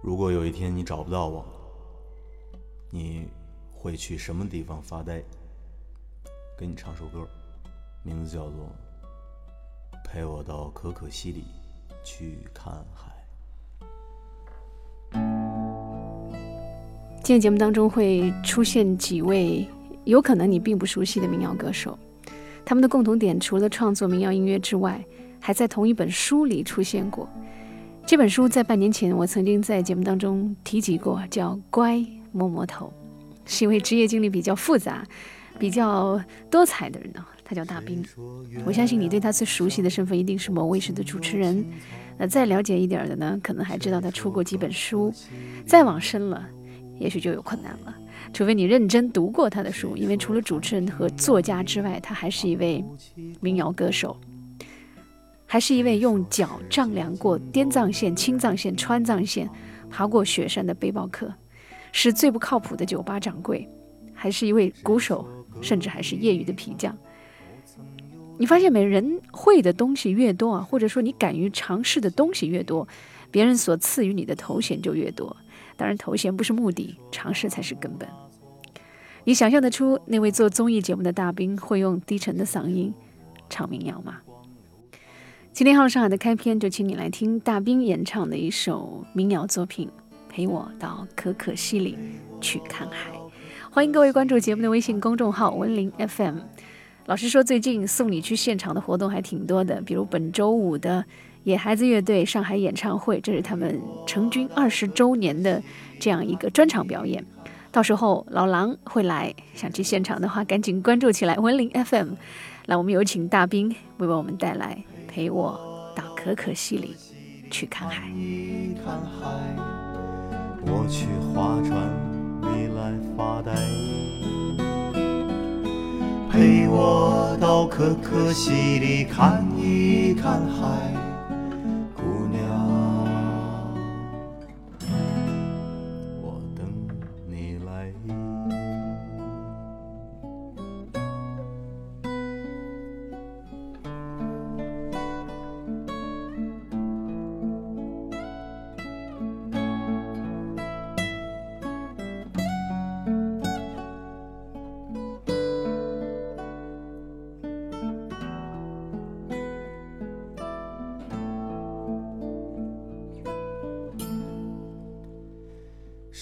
如果有一天你找不到我，你会去什么地方发呆？给你唱首歌，名字叫做《陪我到可可西里去看海》。今天节目当中会出现几位有可能你并不熟悉的民谣歌手，他们的共同点除了创作民谣音乐之外，还在同一本书里出现过。这本书在半年前我曾经在节目当中提及过，叫《乖摸摸头》，是一位职业经历比较复杂、比较多彩的人呢。他叫大兵，我相信你对他最熟悉的身份一定是某卫视的主持人。那再了解一点的呢，可能还知道他出过几本书。再往深了。也许就有困难了，除非你认真读过他的书，因为除了主持人和作家之外，他还是一位民谣歌手，还是一位用脚丈量过滇藏线、青藏线、川藏线、爬过雪山的背包客，是最不靠谱的酒吧掌柜，还是一位鼓手，甚至还是业余的皮匠。你发现没？人会的东西越多啊，或者说你敢于尝试的东西越多，别人所赐予你的头衔就越多。当然，头衔不是目的，尝试才是根本。你想象得出那位做综艺节目的大兵会用低沉的嗓音唱民谣吗？今天号上海的开篇就请你来听大兵演唱的一首民谣作品《陪我到可可西里去看海》。欢迎各位关注节目的微信公众号文林 FM。老实说，最近送你去现场的活动还挺多的，比如本周五的。野孩子乐队上海演唱会，这是他们成军二十周年的这样一个专场表演。到时候老狼会来，想去现场的话，赶紧关注起来文林 FM。来，我们有请大兵为我们带来《陪我到可可西里去看海》。我去划船，你来发呆。陪我到可可西里看一看海。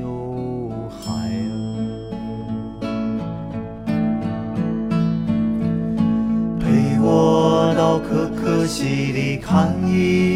有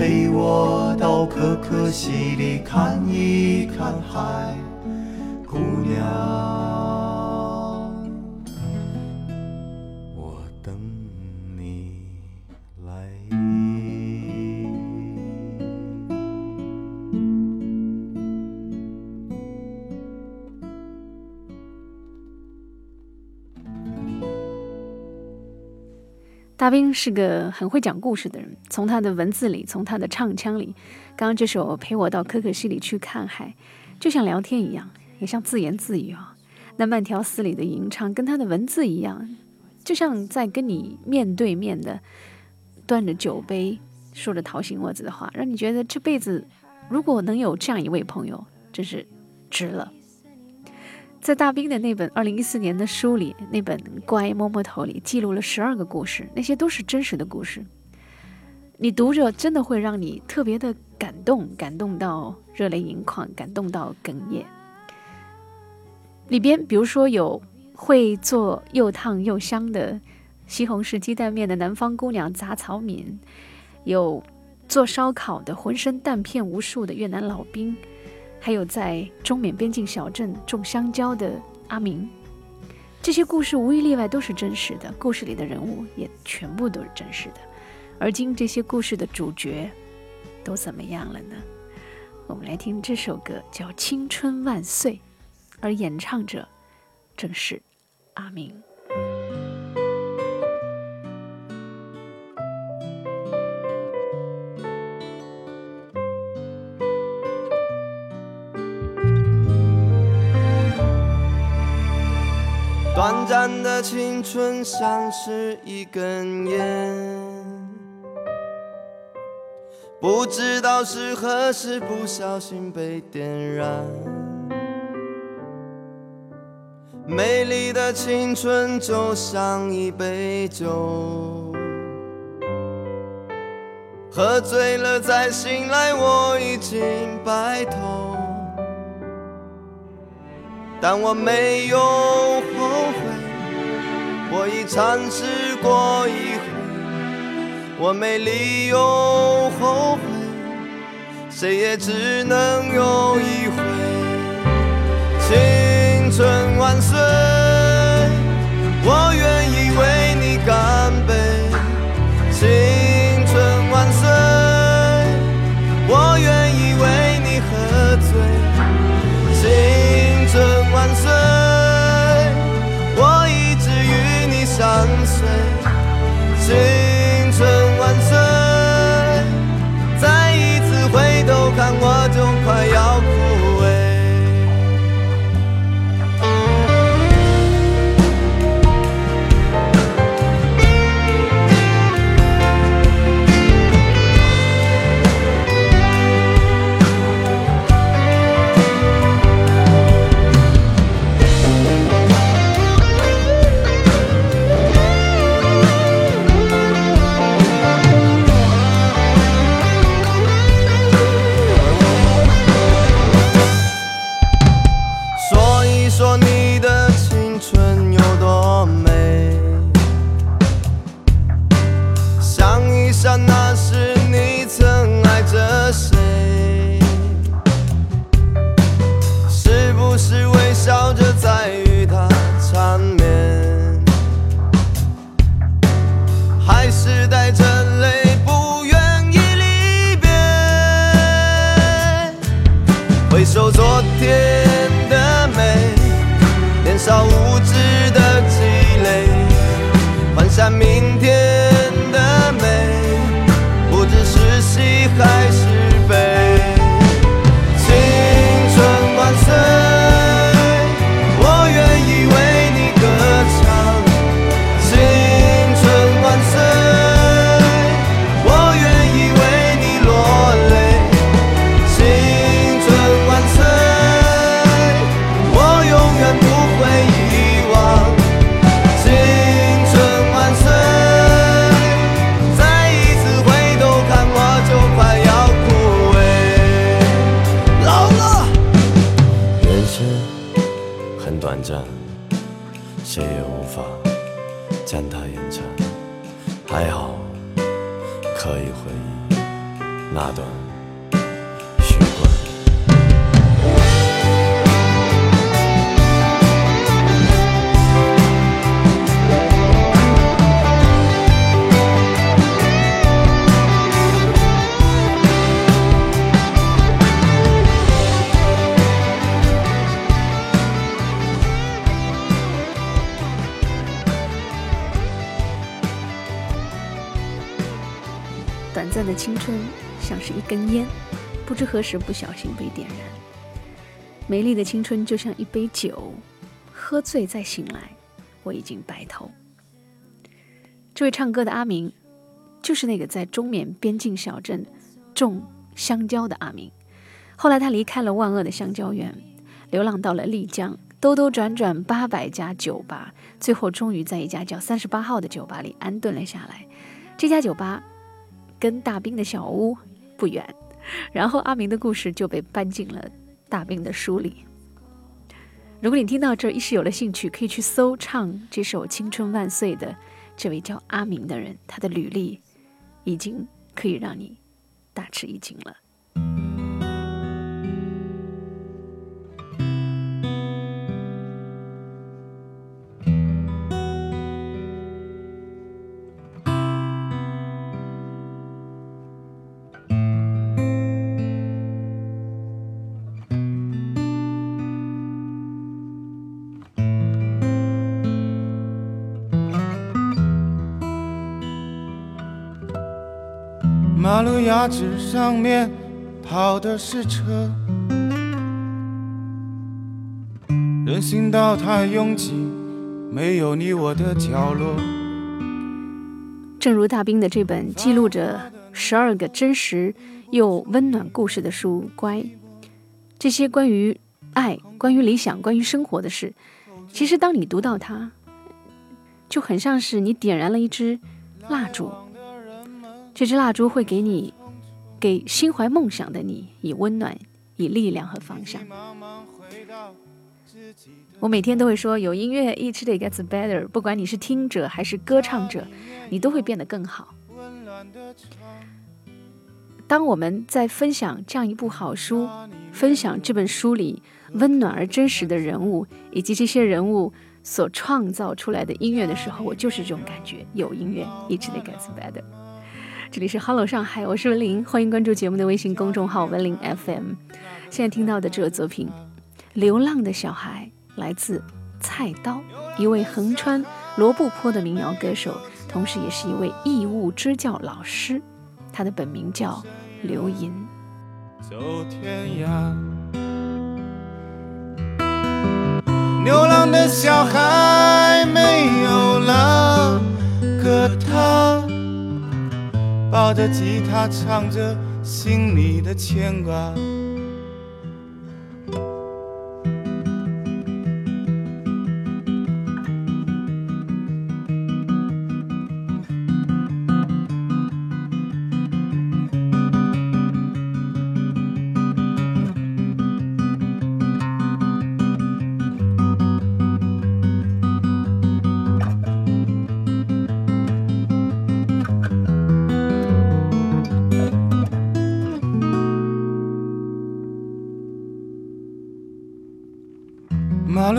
陪我到可可西里看一看海，姑娘。大兵是个很会讲故事的人，从他的文字里，从他的唱腔里，刚刚这首《陪我到可可西里去看海》，就像聊天一样，也像自言自语啊。那慢条斯理的吟唱，跟他的文字一样，就像在跟你面对面的，端着酒杯，说着掏心窝子的话，让你觉得这辈子如果能有这样一位朋友，真是值了。在大兵的那本二零一四年的书里，那本《乖摸摸头》里记录了十二个故事，那些都是真实的故事。你读着真的会让你特别的感动，感动到热泪盈眶，感动到哽咽。里边比如说有会做又烫又香的西红柿鸡蛋面的南方姑娘杂草敏，有做烧烤的浑身弹片无数的越南老兵，还有在中缅边境小镇种香蕉的阿明。这些故事无一例外都是真实的，故事里的人物也全部都是真实的。而今这些故事的主角都怎么样了呢？我们来听这首歌，叫《青春万岁》，而演唱者正是阿明。短暂的青春像是一根烟，不知道是何时不小心被点燃。美丽的青春就像一杯酒，喝醉了再醒来，我已经白头。但我没有后悔，我已尝试过一回，我没理由后悔，谁也只能有一回。青春万岁，谁也无法将它延长。还好，可以回忆那段的青春像是一根烟，不知何时不小心被点燃。美丽的青春就像一杯酒，喝醉再醒来，我已经白头。这位唱歌的阿明，就是那个在中缅边境小镇种香蕉的阿明。后来他离开了万恶的香蕉园，流浪到了丽江，兜兜转转八百家酒吧，最后终于在一家叫三十八号的酒吧里安顿了下来。这家酒吧跟大兵的小屋不远，然后阿明的故事就被搬进了大兵的书里。如果你听到这儿一时有了兴趣，可以去搜唱这首《青春万岁》的这位叫阿明的人，他的履历已经可以让你大吃一惊了。马路牙子上面跑的是车，人行道太拥挤，没有你我的角落。正如大兵的这本记录着十二个真实又温暖故事的书《乖》，这些关于爱、关于理想、关于生活的事，其实当你读到它，就很像是你点燃了一支蜡烛。这支蜡烛会给你，给心怀梦想的你以温暖、以力量和方向。我每天都会说，有音乐，each day gets better。不管你是听者还是歌唱者，你都会变得更好。当我们在分享这样一部好书，分享这本书里温暖而真实的人物，以及这些人物所创造出来的音乐的时候，我就是这种感觉。有音乐，each day gets better。这里是 Hello 上海，我是文玲，欢迎关注节目的微信公众号文玲 FM。现在听到的这个作品《流浪的小孩》来自菜刀，一位横穿罗布泊的民谣歌手，同时也是一位义务支教老师。他的本名叫刘银。走天涯，流浪的小孩没有了个他。抱着吉他，唱着心里的牵挂。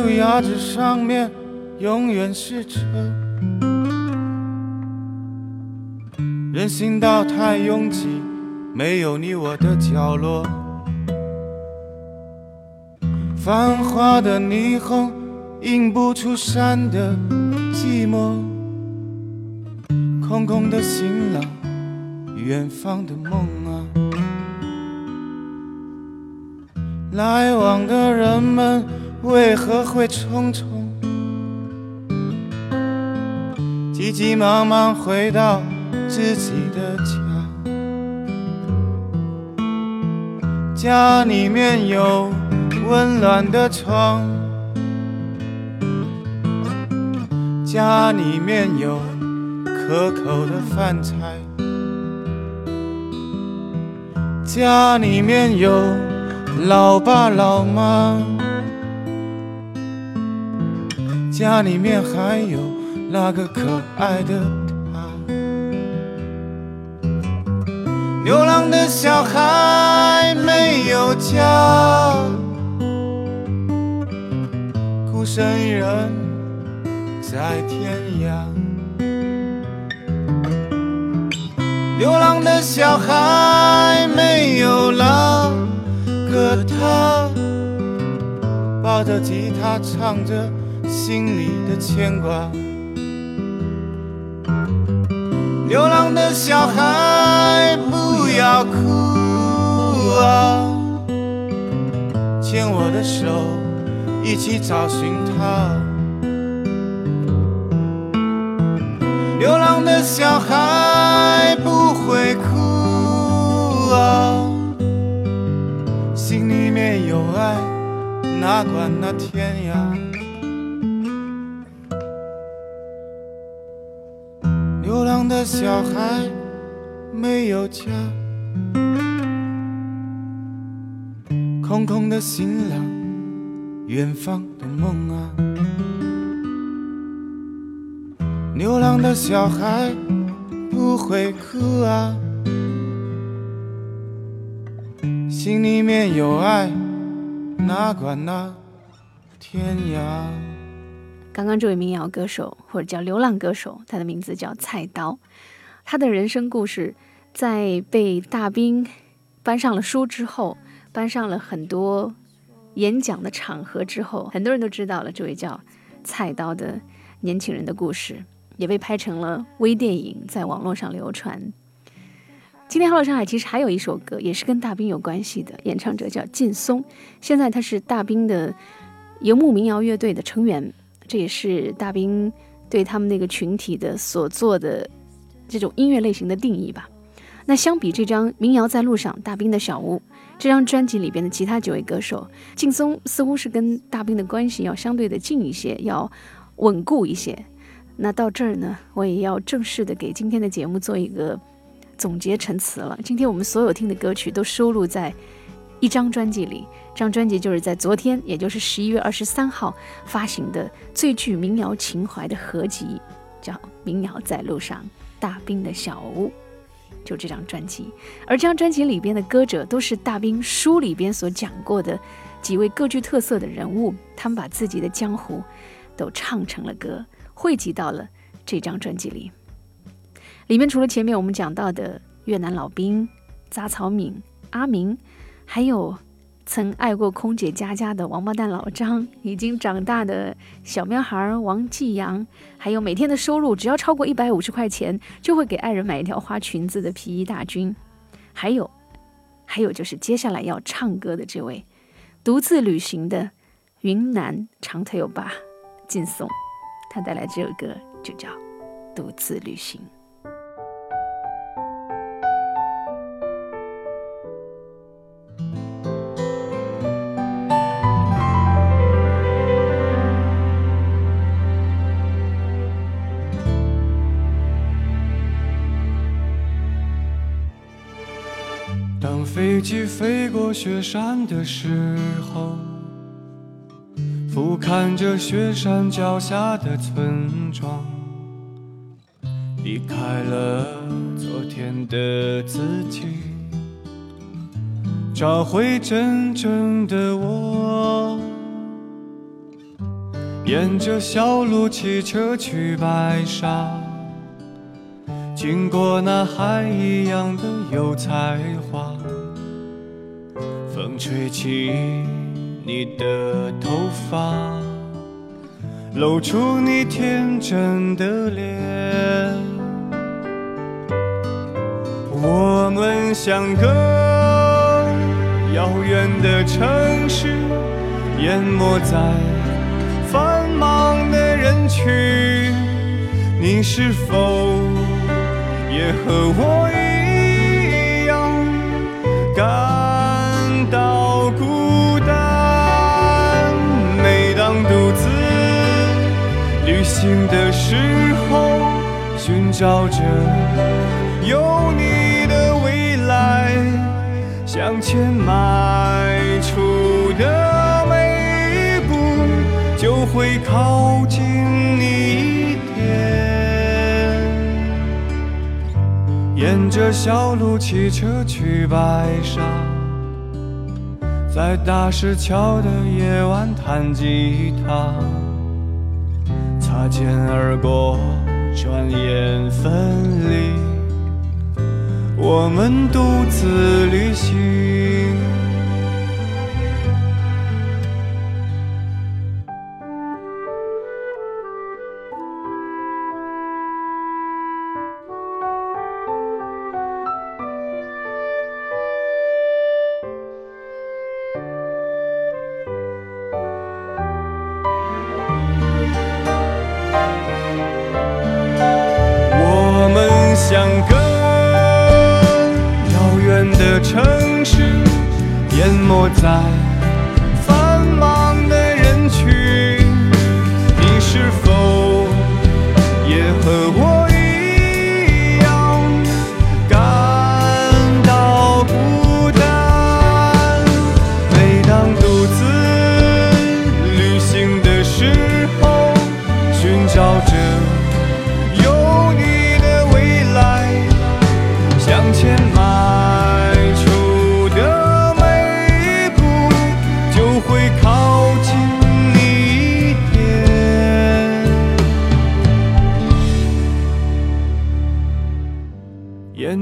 路牙子上面永远是车，人行道太拥挤，没有你我的角落。繁华的霓虹映不出山的寂寞，空空的行囊，远方的梦啊，来往的人们。为何会匆匆、急急忙忙回到自己的家？家里面有温暖的床，家里面有可口的饭菜，家里面有老爸老妈。家里面还有那个可爱的他，流浪的小孩没有家，孤身一人在天涯。流浪的小孩没有了个他，抱着吉他唱着。心里的牵挂，流浪的小孩不要哭啊，牵我的手，一起找寻他。流浪的小孩不会哭啊，心里面有爱，哪管那天涯。小孩没有家，空空的行囊，远方的梦啊。流浪的小孩不会哭啊，心里面有爱，哪管那天涯。刚刚这位民谣歌手或者叫流浪歌手，他的名字叫菜刀，他的人生故事在被大兵搬上了书之后，搬上了很多演讲的场合之后，很多人都知道了这位叫菜刀的年轻人的故事。也被拍成了微电影，在网络上流传。今天《Hello 上海》其实还有一首歌，也是跟大兵有关系的，演唱者叫劲松，现在他是大兵的游牧民谣乐队的成员，这也是大兵对他们那个群体的所做的这种音乐类型的定义吧。那相比这张《民谣在路上》，大兵的小屋这张专辑里边的其他几位歌手，劲松似乎是跟大兵的关系要相对的近一些，要稳固一些。那到这儿呢，我也要正式的给今天的节目做一个总结陈词了。今天我们所有听的歌曲都收录在一张专辑里，这张专辑就是在昨天，也就是十一月二十三号发行的最具民谣情怀的合集，叫《民谣在路上》，大兵的小屋，就这张专辑。而这张专辑里边的歌者都是大兵书里边所讲过的几位各具特色的人物，他们把自己的江湖都唱成了歌。汇集到了这张专辑里，里面除了前面我们讲到的越南老兵杂草敏、阿明，还有曾爱过空姐佳佳的王八蛋老张，已经长大的小喵孩王继阳，还有每天的收入只要超过一百五十块钱就会给爱人买一条花裙子的皮衣大军，还有，还有就是接下来要唱歌的这位独自旅行的云南长腿欧巴劲松。他带来这首歌就叫《独自旅行》。飞机飞过雪山的时候。俯瞰着雪山脚下的村庄，离开了昨天的自己，找回真正的我。沿着小路骑车去白沙，经过那海一样的油菜花，吹起。你的头发露出你天真的脸，我们像个遥远的城市，淹没在繁忙的人群。你是否也和我一样感行的时候，寻找着有你的未来，向前迈出的每一步，就会靠近你一点。沿着小路骑车去白沙。在大石桥的夜晚弹吉他，擦肩而过，转眼分离，我们独自旅行。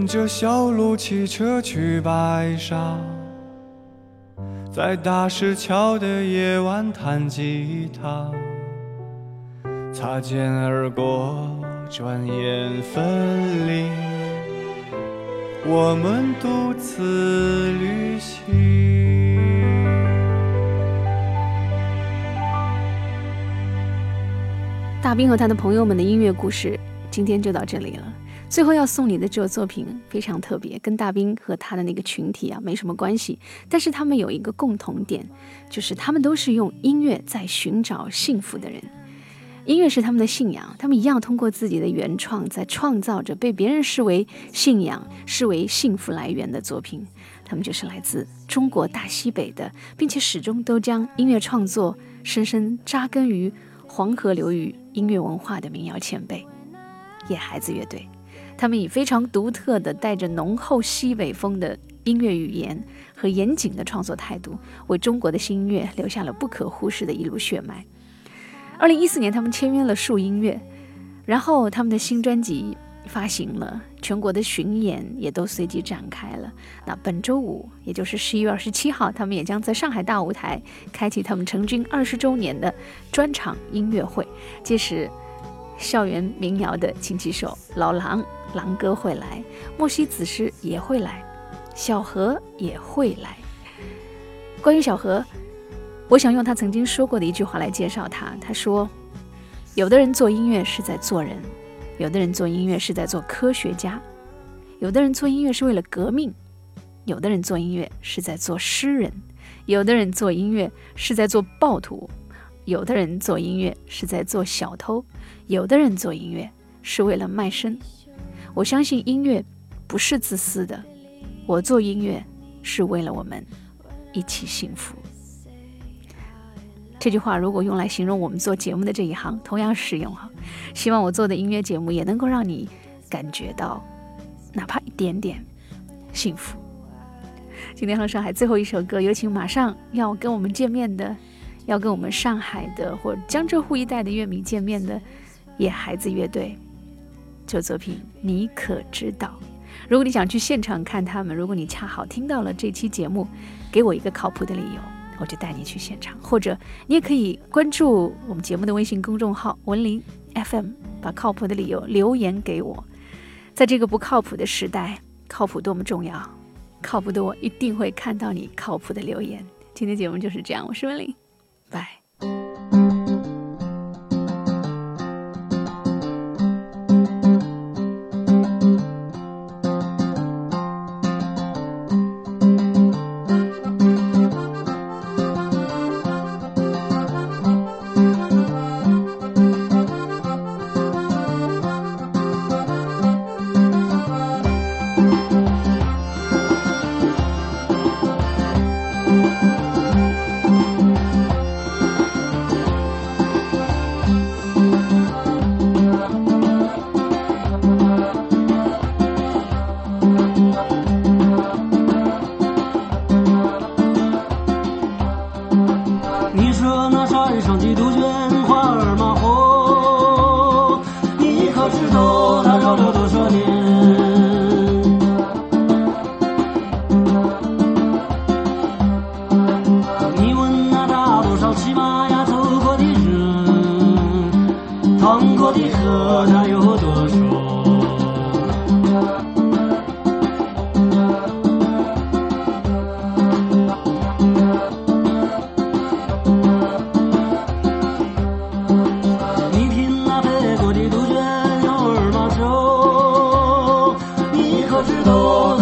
着小路骑车去白沙，在大石桥的夜晚弹吉他，擦肩而过，转眼分离，我们独自旅行。大兵和他的朋友们的音乐故事，今天就到这里了。最后要送你的这首作品非常特别，跟大兵和他的那个群体啊没什么关系，但是他们有一个共同点，就是他们都是用音乐在寻找幸福的人。音乐是他们的信仰，他们一样通过自己的原创，在创造着被别人视为信仰、视为幸福来源的作品。他们就是来自中国大西北的，并且始终都将音乐创作深深扎根于黄河流域音乐文化的民谣前辈——野孩子乐队。他们以非常独特的、带着浓厚西北风的音乐语言和严谨的创作态度，为中国的新音乐留下了不可忽视的一路血脉。二零一四年，他们签约了树音乐，然后他们的新专辑发行了，全国的巡演也都随即展开了。那本周五，也就是十一月二十七号，他们也将在上海大舞台开启他们成军二十周年的专场音乐会，届时校园民谣的琴棋手老狼狼哥会来，莫西子诗也会来，小何也会来。关于小何。我想用他曾经说过的一句话来介绍他。他说：“有的人做音乐是在做人，有的人做音乐是在做科学家，有的人做音乐是为了革命，有的人做音乐是在做诗人，有的人做音乐是在做暴徒，有的人做音乐是在做小偷，有的人做音乐是为了卖身。我相信音乐不是自私的，我做音乐是为了我们一起幸福。”这句话如果用来形容我们做节目的这一行，同样适用哈。希望我做的音乐节目也能够让你感觉到，哪怕一点点幸福。今天和上海最后一首歌，有请马上要跟我们见面的，要跟我们上海的或江浙沪一带的乐迷见面的野孩子乐队。这作品你可知道？如果你想去现场看他们，如果你恰好听到了这期节目，给我一个靠谱的理由。我就带你去现场，或者你也可以关注我们节目的微信公众号“文林 FM”，把靠谱的理由留言给我。在这个不靠谱的时代，靠谱多么重要！靠谱的我一定会看到你靠谱的留言。今天节目就是这样，我是文林，Bye.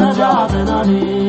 نجات ندید